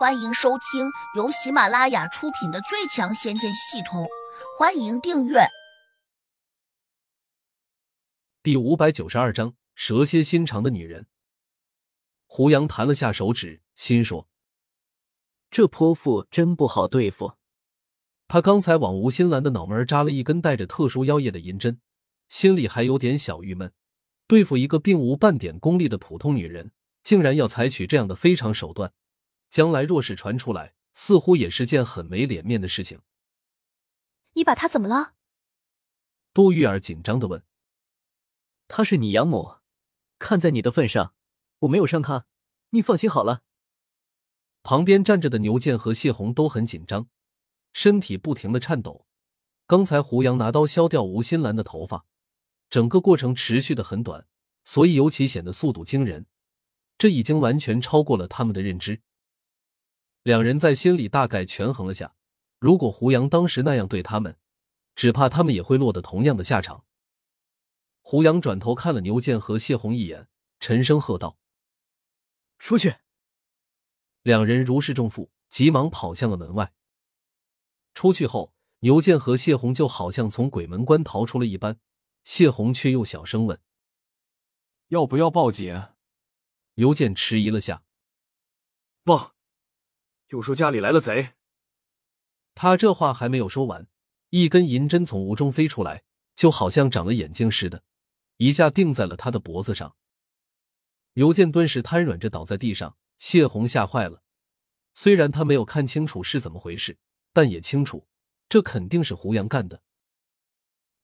欢迎收听由喜马拉雅出品的《最强仙剑系统》，欢迎订阅。第五百九十二章：蛇蝎心肠的女人。胡杨弹了下手指，心说：“这泼妇真不好对付。”他刚才往吴新兰的脑门扎了一根带着特殊妖液的银针，心里还有点小郁闷。对付一个并无半点功力的普通女人，竟然要采取这样的非常手段。将来若是传出来，似乎也是件很没脸面的事情。你把他怎么了？杜玉儿紧张的问。她是你养母，看在你的份上，我没有伤她，你放心好了。旁边站着的牛剑和谢红都很紧张，身体不停的颤抖。刚才胡杨拿刀削掉吴新兰的头发，整个过程持续的很短，所以尤其显得速度惊人。这已经完全超过了他们的认知。两人在心里大概权衡了下，如果胡杨当时那样对他们，只怕他们也会落得同样的下场。胡杨转头看了牛剑和谢红一眼，沉声喝道：“出去！”两人如释重负，急忙跑向了门外。出去后，牛剑和谢红就好像从鬼门关逃出了一般，谢红却又小声问：“要不要报警？”牛剑迟疑了下：“报。”又说家里来了贼。他这话还没有说完，一根银针从屋中飞出来，就好像长了眼睛似的，一下定在了他的脖子上。尤健顿时瘫软着倒在地上。谢红吓坏了，虽然他没有看清楚是怎么回事，但也清楚这肯定是胡杨干的。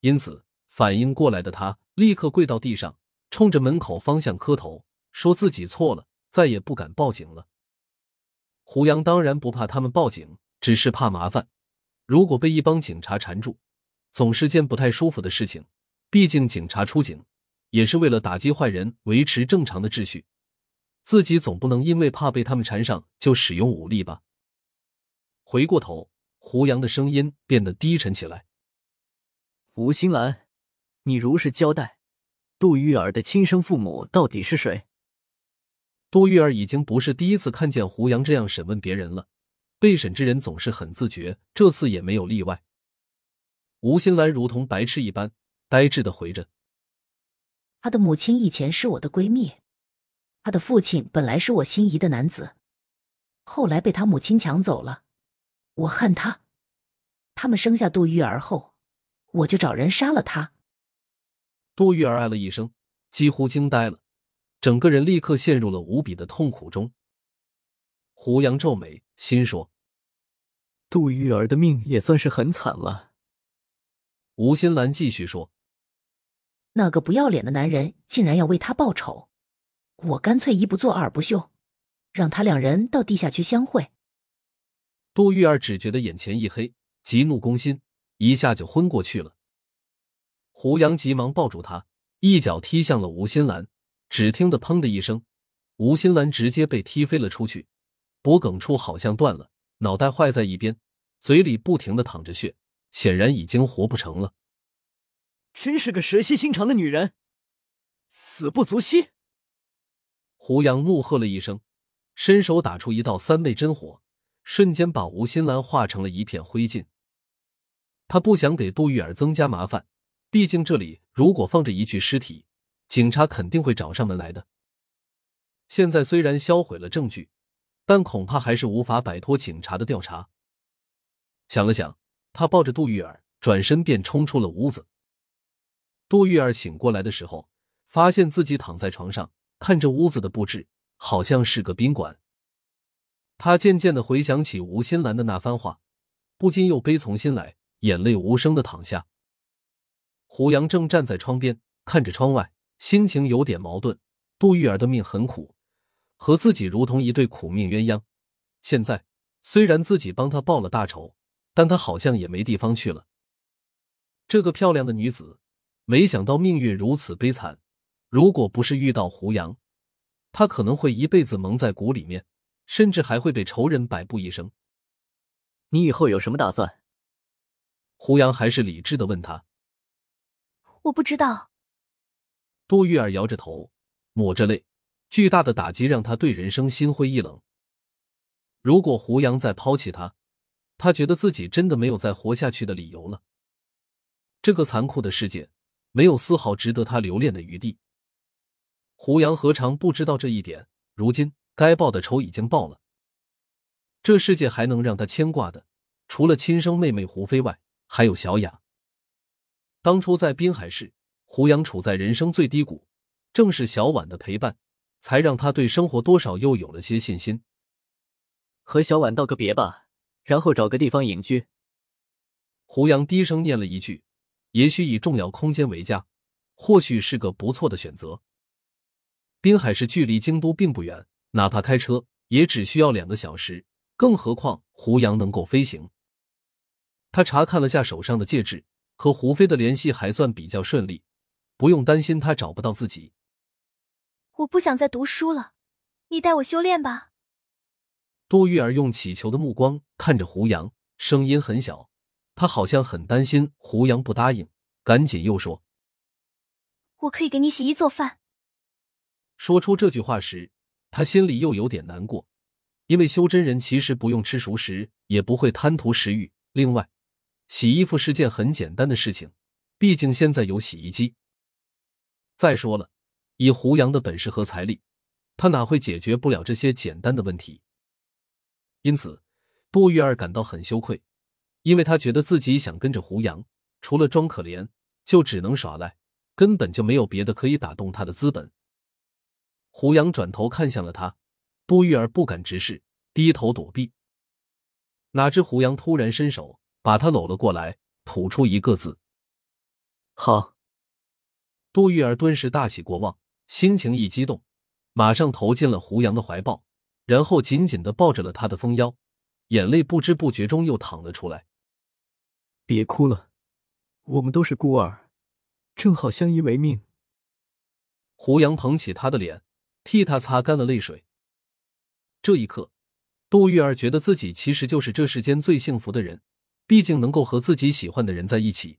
因此，反应过来的他立刻跪到地上，冲着门口方向磕头，说自己错了，再也不敢报警了。胡杨当然不怕他们报警，只是怕麻烦。如果被一帮警察缠住，总是件不太舒服的事情。毕竟警察出警也是为了打击坏人，维持正常的秩序。自己总不能因为怕被他们缠上就使用武力吧？回过头，胡杨的声音变得低沉起来：“吴新兰，你如实交代，杜玉儿的亲生父母到底是谁？”杜玉儿已经不是第一次看见胡杨这样审问别人了，被审之人总是很自觉，这次也没有例外。吴新兰如同白痴一般，呆滞的回着：“他的母亲以前是我的闺蜜，他的父亲本来是我心仪的男子，后来被他母亲抢走了，我恨他。他们生下杜玉儿后，我就找人杀了他。”杜玉儿哎了一声，几乎惊呆了。整个人立刻陷入了无比的痛苦中。胡杨皱眉，心说：“杜玉儿的命也算是很惨了。”吴新兰继续说：“那个不要脸的男人竟然要为他报仇，我干脆一不做二不休，让他两人到地下去相会。”杜玉儿只觉得眼前一黑，急怒攻心，一下就昏过去了。胡杨急忙抱住他，一脚踢向了吴新兰。只听得“砰”的一声，吴新兰直接被踢飞了出去，脖颈处好像断了，脑袋坏在一边，嘴里不停的淌着血，显然已经活不成了。真是个蛇蝎心肠的女人，死不足惜！胡杨怒喝了一声，伸手打出一道三昧真火，瞬间把吴新兰化成了一片灰烬。他不想给杜玉儿增加麻烦，毕竟这里如果放着一具尸体。警察肯定会找上门来的。现在虽然销毁了证据，但恐怕还是无法摆脱警察的调查。想了想，他抱着杜玉儿，转身便冲出了屋子。杜玉儿醒过来的时候，发现自己躺在床上，看着屋子的布置，好像是个宾馆。他渐渐的回想起吴新兰的那番话，不禁又悲从心来，眼泪无声的淌下。胡杨正站在窗边，看着窗外。心情有点矛盾，杜玉儿的命很苦，和自己如同一对苦命鸳鸯。现在虽然自己帮她报了大仇，但她好像也没地方去了。这个漂亮的女子，没想到命运如此悲惨。如果不是遇到胡杨，她可能会一辈子蒙在鼓里面，甚至还会被仇人摆布一生。你以后有什么打算？胡杨还是理智的问他。我不知道。杜玉儿摇着头，抹着泪。巨大的打击让他对人生心灰意冷。如果胡杨再抛弃他，他觉得自己真的没有再活下去的理由了。这个残酷的世界，没有丝毫值得他留恋的余地。胡杨何尝不知道这一点？如今该报的仇已经报了。这世界还能让他牵挂的，除了亲生妹妹胡飞外，还有小雅。当初在滨海市，胡杨处在人生最低谷，正是小婉的陪伴，才让他对生活多少又有了些信心。和小婉道个别吧，然后找个地方隐居。胡杨低声念了一句：“也许以重要空间为家，或许是个不错的选择。”滨海市距离京都并不远，哪怕开车也只需要两个小时。更何况胡杨能够飞行。他查看了下手上的戒指，和胡飞的联系还算比较顺利，不用担心他找不到自己。我不想再读书了，你带我修炼吧。杜玉儿用乞求的目光看着胡杨，声音很小，他好像很担心胡杨不答应，赶紧又说：“我可以给你洗衣做饭。”说出这句话时，他心里又有点难过，因为修真人其实不用吃熟食，也不会贪图食欲。另外，洗衣服是件很简单的事情，毕竟现在有洗衣机。再说了，以胡杨的本事和财力，他哪会解决不了这些简单的问题？因此，杜玉儿感到很羞愧，因为他觉得自己想跟着胡杨，除了装可怜，就只能耍赖，根本就没有别的可以打动他的资本。胡杨转头看向了他，杜玉儿不敢直视，低头躲避。哪知胡杨突然伸手把他搂了过来，吐出一个字：“好。”杜玉儿顿时大喜过望，心情一激动，马上投进了胡杨的怀抱，然后紧紧的抱着了他的丰腰，眼泪不知不觉中又淌了出来。别哭了，我们都是孤儿，正好相依为命。胡杨捧起他的脸。替他擦干了泪水。这一刻，杜玉儿觉得自己其实就是这世间最幸福的人，毕竟能够和自己喜欢的人在一起。